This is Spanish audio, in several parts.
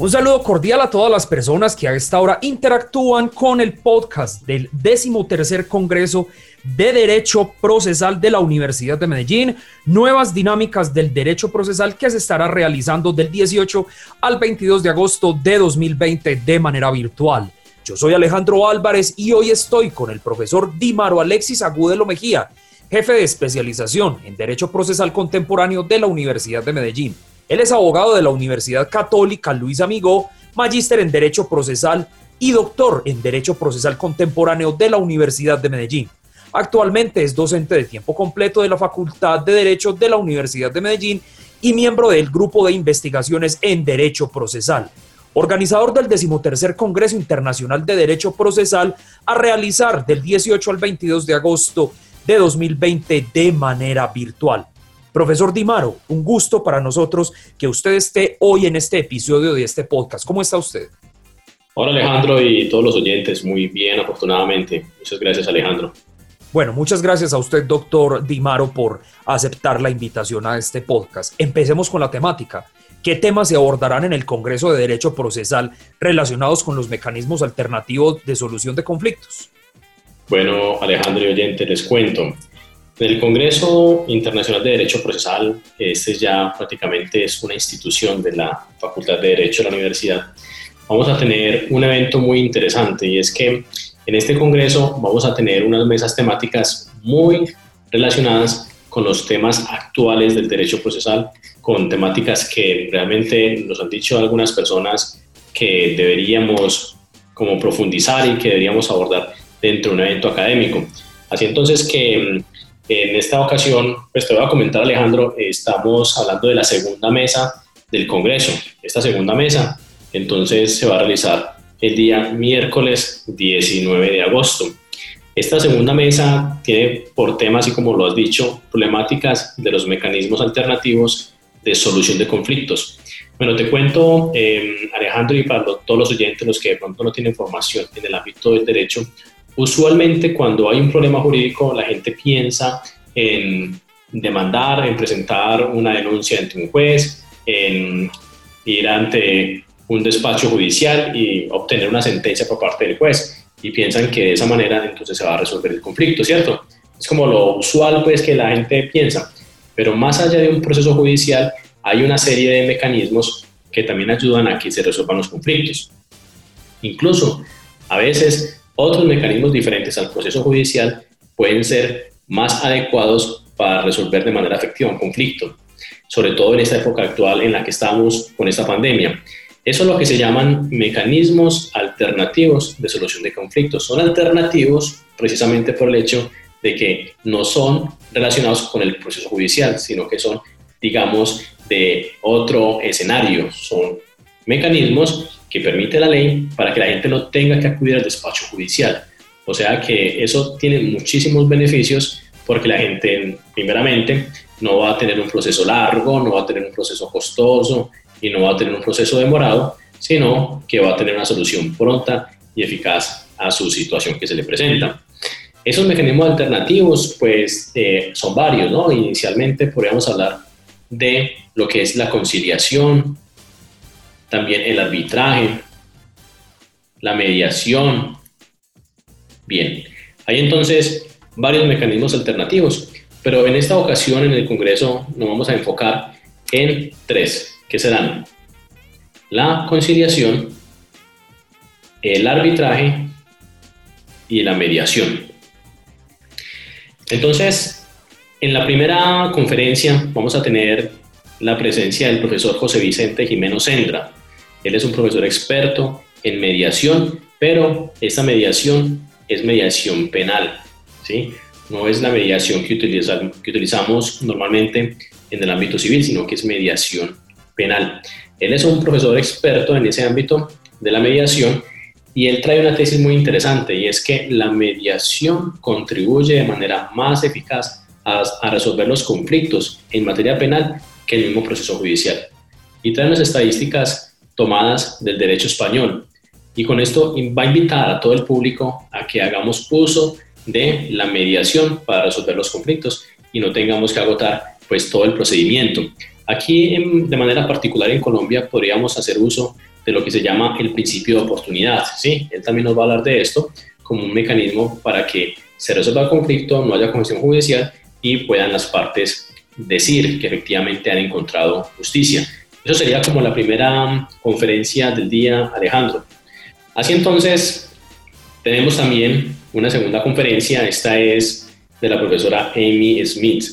Un saludo cordial a todas las personas que a esta hora interactúan con el podcast del 13 Congreso de Derecho Procesal de la Universidad de Medellín, nuevas dinámicas del derecho procesal que se estará realizando del 18 al 22 de agosto de 2020 de manera virtual. Yo soy Alejandro Álvarez y hoy estoy con el profesor Dimaro Alexis Agudelo Mejía, jefe de especialización en Derecho Procesal Contemporáneo de la Universidad de Medellín. Él es abogado de la Universidad Católica Luis Amigó, magíster en Derecho Procesal y doctor en Derecho Procesal Contemporáneo de la Universidad de Medellín. Actualmente es docente de tiempo completo de la Facultad de Derecho de la Universidad de Medellín y miembro del Grupo de Investigaciones en Derecho Procesal. Organizador del 13 Congreso Internacional de Derecho Procesal a realizar del 18 al 22 de agosto de 2020 de manera virtual. Profesor Dimaro, un gusto para nosotros que usted esté hoy en este episodio de este podcast. ¿Cómo está usted? Hola Alejandro y todos los oyentes, muy bien afortunadamente. Muchas gracias Alejandro. Bueno, muchas gracias a usted, doctor Dimaro, por aceptar la invitación a este podcast. Empecemos con la temática. ¿Qué temas se abordarán en el Congreso de Derecho Procesal relacionados con los mecanismos alternativos de solución de conflictos? Bueno, Alejandro y oyente, les cuento. El Congreso Internacional de Derecho Procesal, este ya prácticamente es una institución de la Facultad de Derecho de la Universidad, vamos a tener un evento muy interesante y es que en este Congreso vamos a tener unas mesas temáticas muy relacionadas con los temas actuales del derecho procesal, con temáticas que realmente nos han dicho algunas personas que deberíamos como profundizar y que deberíamos abordar dentro de un evento académico. Así entonces que en esta ocasión, pues te voy a comentar Alejandro, estamos hablando de la segunda mesa del Congreso. Esta segunda mesa, entonces, se va a realizar el día miércoles 19 de agosto. Esta segunda mesa tiene por tema, así como lo has dicho, problemáticas de los mecanismos alternativos de solución de conflictos. Bueno, te cuento, eh, Alejandro, y para todos los oyentes, los que de pronto no tienen formación en el ámbito del derecho, Usualmente cuando hay un problema jurídico la gente piensa en demandar, en presentar una denuncia ante un juez, en ir ante un despacho judicial y obtener una sentencia por parte del juez y piensan que de esa manera entonces se va a resolver el conflicto, ¿cierto? Es como lo usual pues que la gente piensa, pero más allá de un proceso judicial hay una serie de mecanismos que también ayudan a que se resuelvan los conflictos. Incluso a veces otros mecanismos diferentes al proceso judicial pueden ser más adecuados para resolver de manera efectiva un conflicto, sobre todo en esta época actual en la que estamos con esta pandemia. Eso es lo que se llaman mecanismos alternativos de solución de conflictos. Son alternativos precisamente por el hecho de que no son relacionados con el proceso judicial, sino que son, digamos, de otro escenario. Son mecanismos que permite la ley para que la gente no tenga que acudir al despacho judicial. O sea que eso tiene muchísimos beneficios porque la gente, primeramente, no va a tener un proceso largo, no va a tener un proceso costoso y no va a tener un proceso demorado, sino que va a tener una solución pronta y eficaz a su situación que se le presenta. Esos mecanismos alternativos, pues, eh, son varios, ¿no? Inicialmente podríamos hablar de lo que es la conciliación, también el arbitraje, la mediación. Bien, hay entonces varios mecanismos alternativos, pero en esta ocasión en el Congreso nos vamos a enfocar en tres, que serán la conciliación, el arbitraje y la mediación. Entonces, en la primera conferencia vamos a tener la presencia del profesor José Vicente Jimeno Sendra. Él es un profesor experto en mediación, pero esta mediación es mediación penal, ¿sí? No es la mediación que, que utilizamos normalmente en el ámbito civil, sino que es mediación penal. Él es un profesor experto en ese ámbito de la mediación y él trae una tesis muy interesante y es que la mediación contribuye de manera más eficaz a, a resolver los conflictos en materia penal que el mismo proceso judicial. Y trae unas estadísticas tomadas del derecho español. Y con esto va a invitar a todo el público a que hagamos uso de la mediación para resolver los conflictos y no tengamos que agotar pues todo el procedimiento. Aquí de manera particular en Colombia podríamos hacer uso de lo que se llama el principio de oportunidad. ¿sí? Él también nos va a hablar de esto como un mecanismo para que se resuelva el conflicto, no haya comisión judicial y puedan las partes decir que efectivamente han encontrado justicia. Eso sería como la primera conferencia del día, Alejandro. Así entonces, tenemos también una segunda conferencia, esta es de la profesora Amy Smith.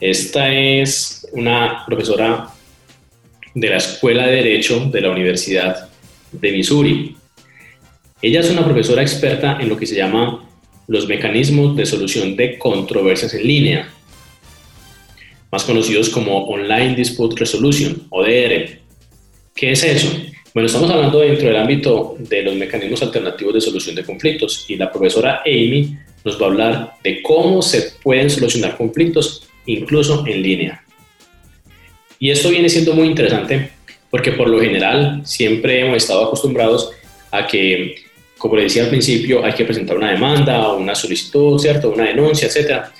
Esta es una profesora de la Escuela de Derecho de la Universidad de Missouri. Ella es una profesora experta en lo que se llama los mecanismos de solución de controversias en línea, más conocidos como Online Dispute Resolution, ODR. ¿Qué es eso? Bueno, estamos hablando dentro del ámbito de los mecanismos alternativos de solución de conflictos y la profesora Amy nos va a hablar de cómo se pueden solucionar conflictos incluso en línea. Y esto viene siendo muy interesante porque por lo general siempre hemos estado acostumbrados a que, como le decía al principio, hay que presentar una demanda, una solicitud, ¿cierto? Una denuncia, etcétera,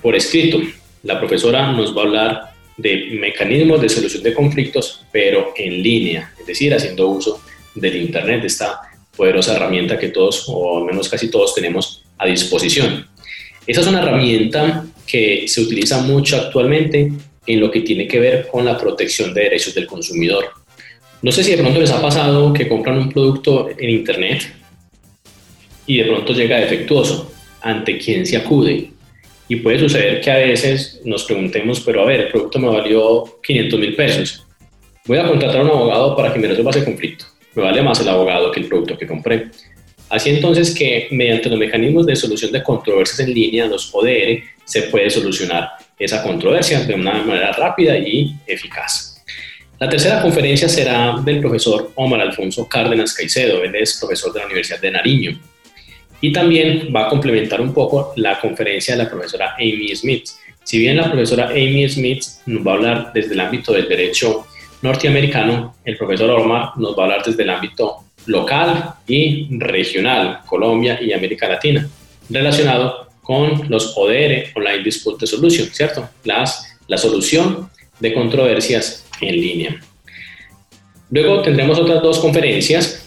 por escrito. La profesora nos va a hablar de mecanismos de solución de conflictos, pero en línea, es decir, haciendo uso del Internet, esta poderosa herramienta que todos, o al menos casi todos, tenemos a disposición. Esa es una herramienta que se utiliza mucho actualmente en lo que tiene que ver con la protección de derechos del consumidor. No sé si de pronto les ha pasado que compran un producto en Internet y de pronto llega defectuoso. ¿Ante quién se acude? Y puede suceder que a veces nos preguntemos, pero a ver, el producto me valió 500 mil pesos. Voy a contratar a un abogado para que me resuelva ese conflicto. Me vale más el abogado que el producto que compré. Así entonces que mediante los mecanismos de solución de controversias en línea, los ODR, se puede solucionar esa controversia de una manera rápida y eficaz. La tercera conferencia será del profesor Omar Alfonso Cárdenas Caicedo, él es profesor de la Universidad de Nariño. Y también va a complementar un poco la conferencia de la profesora Amy Smith. Si bien la profesora Amy Smith nos va a hablar desde el ámbito del derecho norteamericano, el profesor Omar nos va a hablar desde el ámbito local y regional, Colombia y América Latina, relacionado con los ODR, Online Dispute Solution, ¿cierto? Las, la solución de controversias en línea. Luego tendremos otras dos conferencias.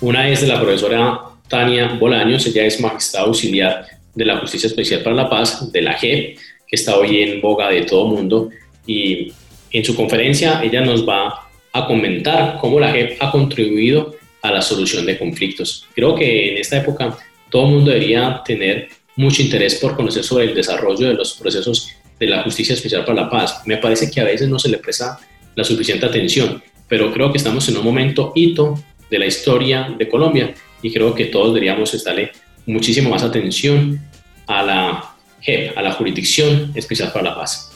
Una es de la profesora Tania Bolaños, ella es magistrada auxiliar de la Justicia Especial para la Paz, de la JEP, que está hoy en boga de todo mundo. Y en su conferencia ella nos va a comentar cómo la JEP ha contribuido a la solución de conflictos. Creo que en esta época todo el mundo debería tener mucho interés por conocer sobre el desarrollo de los procesos de la Justicia Especial para la Paz. Me parece que a veces no se le presta la suficiente atención, pero creo que estamos en un momento hito de la historia de Colombia y creo que todos deberíamos estarle muchísimo más atención a la JEP, a la Jurisdicción Especial para la Paz.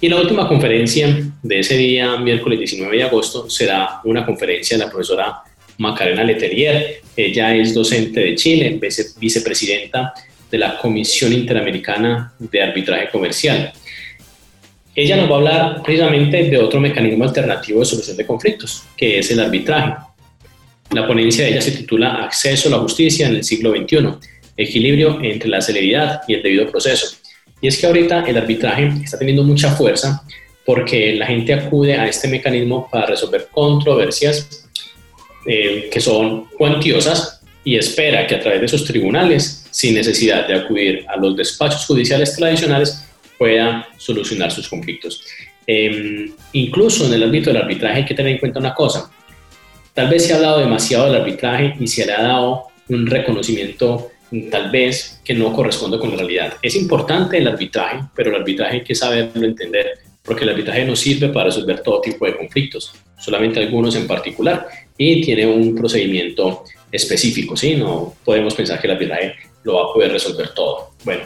Y la última conferencia de ese día, miércoles 19 de agosto, será una conferencia de la profesora Macarena Letelier. Ella es docente de Chile, vicepresidenta de la Comisión Interamericana de Arbitraje Comercial. Ella nos va a hablar precisamente de otro mecanismo alternativo de solución de conflictos, que es el arbitraje. La ponencia de ella se titula Acceso a la justicia en el siglo XXI, equilibrio entre la celeridad y el debido proceso. Y es que ahorita el arbitraje está teniendo mucha fuerza porque la gente acude a este mecanismo para resolver controversias eh, que son cuantiosas y espera que a través de esos tribunales, sin necesidad de acudir a los despachos judiciales tradicionales, pueda solucionar sus conflictos. Em, incluso en el ámbito del arbitraje hay que tener en cuenta una cosa, Tal vez se ha hablado demasiado del arbitraje y se le ha dado un reconocimiento tal vez que no corresponde con la realidad. Es importante el arbitraje, pero el arbitraje hay que saberlo entender, porque el arbitraje no sirve para resolver todo tipo de conflictos, solamente algunos en particular, y tiene un procedimiento específico, ¿sí? No podemos pensar que el arbitraje lo va a poder resolver todo. Bueno,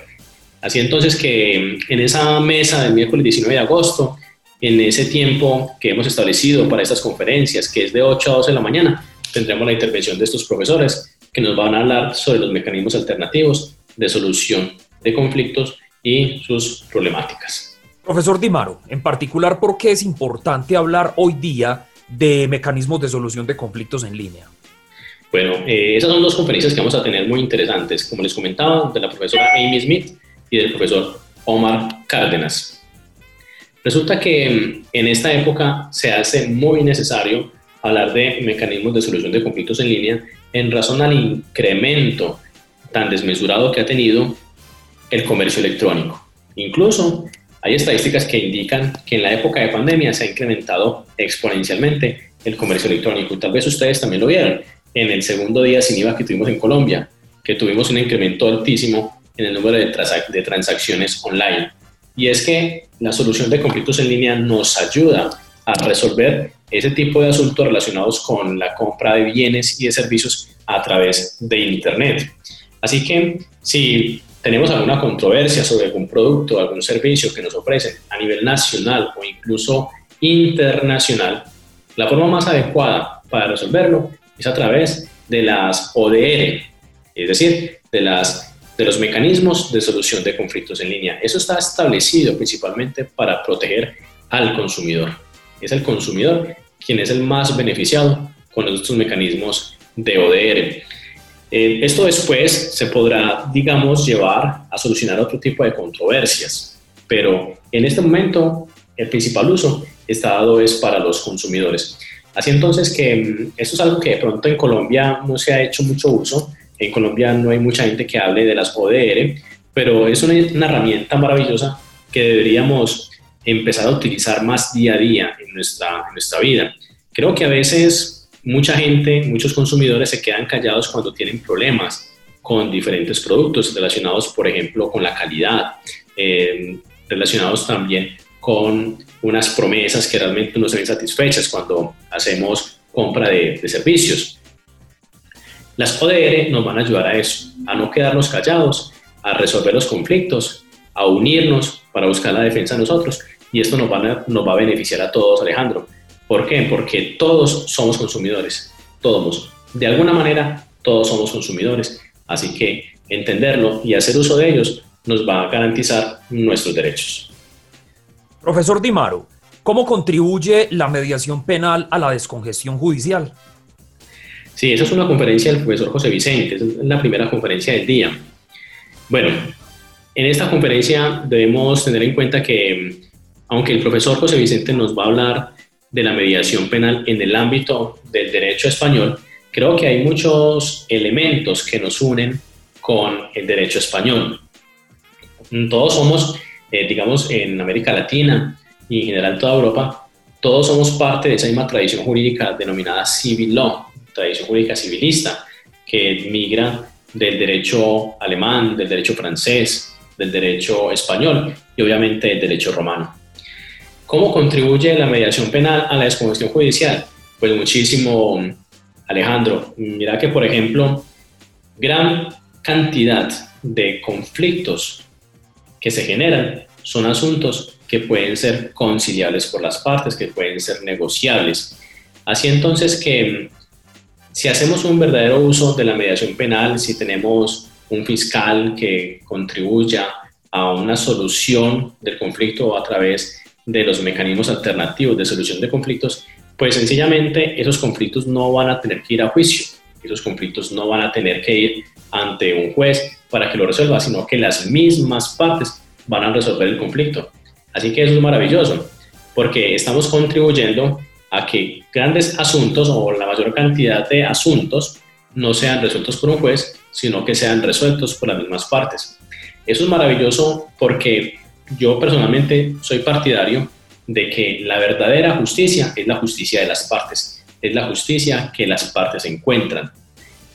así entonces que en esa mesa del miércoles 19 de agosto en ese tiempo que hemos establecido para estas conferencias, que es de 8 a 12 de la mañana, tendremos la intervención de estos profesores que nos van a hablar sobre los mecanismos alternativos de solución de conflictos y sus problemáticas. Profesor Dimaro, en particular, ¿por qué es importante hablar hoy día de mecanismos de solución de conflictos en línea? Bueno, eh, esas son dos conferencias que vamos a tener muy interesantes, como les comentaba, de la profesora Amy Smith y del profesor Omar Cárdenas. Resulta que mm, en esta época se hace muy necesario hablar de mecanismos de solución de conflictos en línea en razón al incremento tan desmesurado que ha tenido el comercio electrónico. Incluso hay estadísticas que indican que en la época de pandemia se ha incrementado exponencialmente el comercio electrónico. Y tal vez ustedes también lo vieron en el segundo día sin IVA que tuvimos en Colombia, que tuvimos un incremento altísimo en el número de, de transacciones online. Y es que la solución de conflictos en línea nos ayuda a resolver ese tipo de asuntos relacionados con la compra de bienes y de servicios a través de Internet. Así que si tenemos alguna controversia sobre algún producto o algún servicio que nos ofrecen a nivel nacional o incluso internacional, la forma más adecuada para resolverlo es a través de las ODR, es decir, de, las, de los mecanismos de solución de conflictos en línea. Eso está establecido principalmente para proteger al consumidor. Es el consumidor quien es el más beneficiado con estos mecanismos de ODR. Eh, esto después se podrá, digamos, llevar a solucionar otro tipo de controversias, pero en este momento el principal uso está dado es para los consumidores. Así entonces que mm, esto es algo que de pronto en Colombia no se ha hecho mucho uso, en Colombia no hay mucha gente que hable de las ODR, pero es una, una herramienta maravillosa que deberíamos empezar a utilizar más día a día en nuestra, en nuestra vida. Creo que a veces mucha gente, muchos consumidores se quedan callados cuando tienen problemas con diferentes productos relacionados, por ejemplo, con la calidad, eh, relacionados también con unas promesas que realmente no se ven satisfechas cuando hacemos compra de, de servicios. Las ODR nos van a ayudar a eso, a no quedarnos callados, a resolver los conflictos, a unirnos para buscar la defensa de nosotros y esto nos, nos va a beneficiar a todos, Alejandro. ¿Por qué? Porque todos somos consumidores, todos. De alguna manera, todos somos consumidores. Así que entenderlo y hacer uso de ellos nos va a garantizar nuestros derechos. Profesor Dimaro, ¿cómo contribuye la mediación penal a la descongestión judicial? Sí, esa es una conferencia del profesor José Vicente, es la primera conferencia del día. Bueno, en esta conferencia debemos tener en cuenta que, aunque el profesor José Vicente nos va a hablar de la mediación penal en el ámbito del derecho español, creo que hay muchos elementos que nos unen con el derecho español. Todos somos, eh, digamos, en América Latina y en general toda Europa, todos somos parte de esa misma tradición jurídica denominada civil law, tradición jurídica civilista, que migra del derecho alemán, del derecho francés, del derecho español y obviamente del derecho romano. ¿Cómo contribuye la mediación penal a la descongestión judicial? Pues muchísimo, Alejandro. Mira que, por ejemplo, gran cantidad de conflictos que se generan son asuntos que pueden ser conciliables por las partes, que pueden ser negociables. Así entonces que si hacemos un verdadero uso de la mediación penal, si tenemos un fiscal que contribuya a una solución del conflicto a través de los mecanismos alternativos de solución de conflictos, pues sencillamente esos conflictos no van a tener que ir a juicio, esos conflictos no van a tener que ir ante un juez para que lo resuelva, sino que las mismas partes van a resolver el conflicto. Así que eso es maravilloso, porque estamos contribuyendo a que grandes asuntos o la mayor cantidad de asuntos no sean resueltos por un juez, sino que sean resueltos por las mismas partes. Eso es maravilloso porque yo personalmente soy partidario de que la verdadera justicia es la justicia de las partes, es la justicia que las partes encuentran.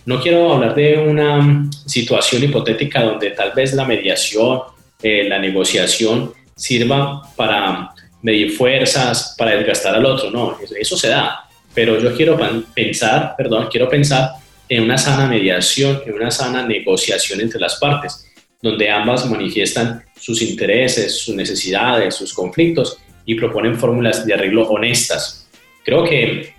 No quiero hablar de una situación hipotética donde tal vez la mediación, eh, la negociación sirva para medir fuerzas, para desgastar al otro, no, eso se da, pero yo quiero pensar, perdón, quiero pensar en una sana mediación, en una sana negociación entre las partes donde ambas manifiestan sus intereses, sus necesidades, sus conflictos y proponen fórmulas de arreglo honestas. Creo que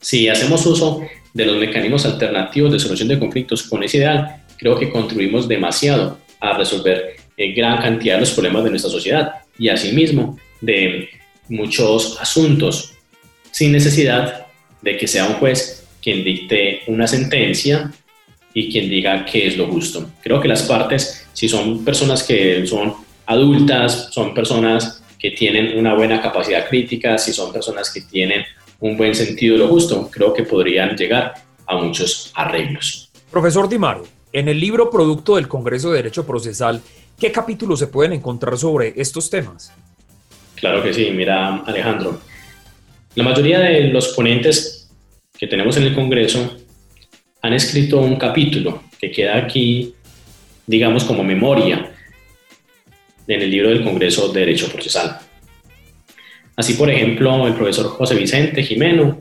si hacemos uso de los mecanismos alternativos de solución de conflictos con ese ideal, creo que contribuimos demasiado a resolver eh, gran cantidad de los problemas de nuestra sociedad y asimismo de muchos asuntos sin necesidad de que sea un juez quien dicte una sentencia y quien diga qué es lo justo. Creo que las partes, si son personas que son adultas, son personas que tienen una buena capacidad crítica, si son personas que tienen un buen sentido de lo justo, creo que podrían llegar a muchos arreglos. Profesor Dimaro, en el libro producto del Congreso de Derecho Procesal, ¿qué capítulos se pueden encontrar sobre estos temas? Claro que sí, mira Alejandro, la mayoría de los ponentes que tenemos en el Congreso han escrito un capítulo que queda aquí, digamos, como memoria en el libro del Congreso de Derecho Procesal. Así, por ejemplo, el profesor José Vicente Jimeno,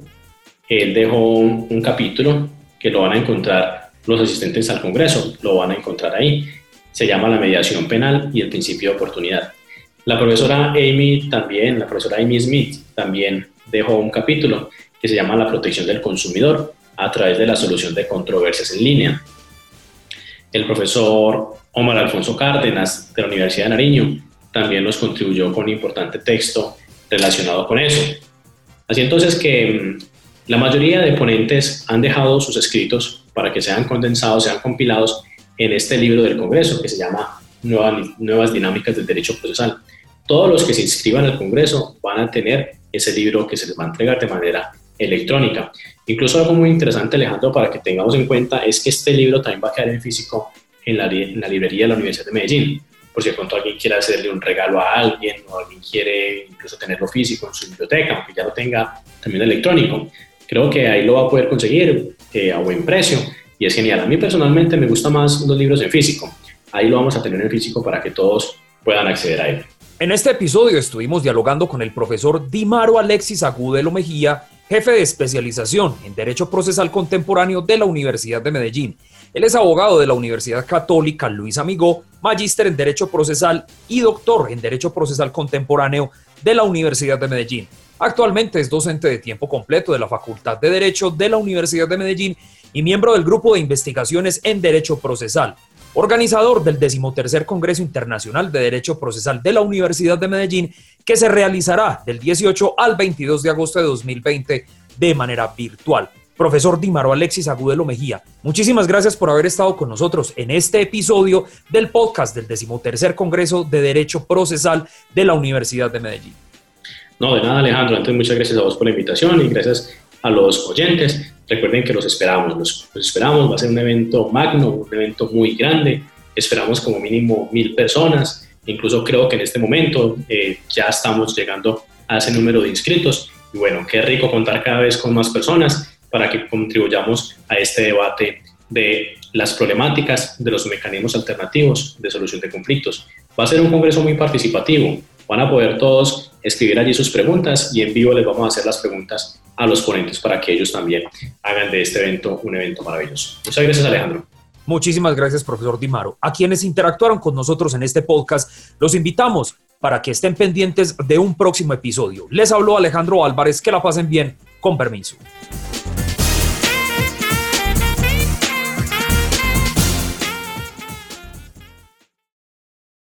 él dejó un, capítulo que lo van a encontrar los asistentes al Congreso, lo van a encontrar ahí. Se llama la mediación penal y el principio de oportunidad. La profesora Amy también, la profesora Amy Smith también dejó un capítulo que se llama la protección del consumidor a través de la solución de controversias en línea. El profesor Omar Alfonso Cárdenas de la Universidad de Nariño también nos contribuyó con un importante texto relacionado con eso. Así entonces que mm, la mayoría de ponentes han dejado sus escritos para que sean condensados, sean compilados en este libro del Congreso que se llama Nuevas, Dinámicas del Derecho Procesal. Todos los que se inscriban al Congreso van a tener ese libro que se les va a entregar de manera electrónica. Incluso algo muy interesante, Alejandro, para que tengamos en cuenta, es que este libro también va a quedar en físico en la, librería de la Universidad de Medellín. Por si de pronto alguien quiere hacerle un regalo a alguien o alguien quiere incluso tenerlo físico en su biblioteca, aunque ya lo tenga también electrónico. Creo que ahí lo va a poder conseguir eh, a buen precio y es genial. A mí personalmente me gusta más los libros en físico. Ahí lo vamos a tener en físico para que todos puedan acceder a él. En este episodio estuvimos dialogando con el profesor Dimaro Alexis Agudelo Mejía, jefe de especialización en Derecho Procesal Contemporáneo de la Universidad de Medellín. Él es abogado de la Universidad Católica Luis Amigó, magíster en Derecho Procesal y doctor en Derecho Procesal Contemporáneo de la Universidad de Medellín. Actualmente es docente de tiempo completo de la Facultad de Derecho de la Universidad de Medellín y miembro del Grupo de Investigaciones en Derecho Procesal, organizador del decimotercer Congreso Internacional de Derecho Procesal de la Universidad de Medellín, que se realizará del 18 al 22 de agosto de 2020 de manera virtual. Profesor Dimaro Alexis Agudelo Mejía, muchísimas gracias por haber estado con nosotros en este episodio del podcast del decimotercer Congreso de Derecho Procesal de la Universidad de Medellín. No, de nada Alejandro, antes muchas gracias a vos por la invitación y gracias a los oyentes. Recuerden que los esperamos, los, esperamos, va a ser un evento magno, un evento muy grande, esperamos como mínimo mil personas, incluso creo que en este momento eh, ya estamos llegando a ese número de inscritos. Y bueno, qué rico contar cada vez con más personas para que contribuyamos a este debate de las problemáticas de los mecanismos alternativos de solución de conflictos. Va a ser un congreso muy participativo, van a poder todos escribir allí sus preguntas y en vivo les vamos a hacer las preguntas a los ponentes para que ellos también hagan de este evento un evento maravilloso. Muchas gracias Alejandro. Muchísimas gracias, profesor Dimaro. A quienes interactuaron con nosotros en este podcast, los invitamos para que estén pendientes de un próximo episodio. Les habló Alejandro Álvarez, que la pasen bien, con permiso.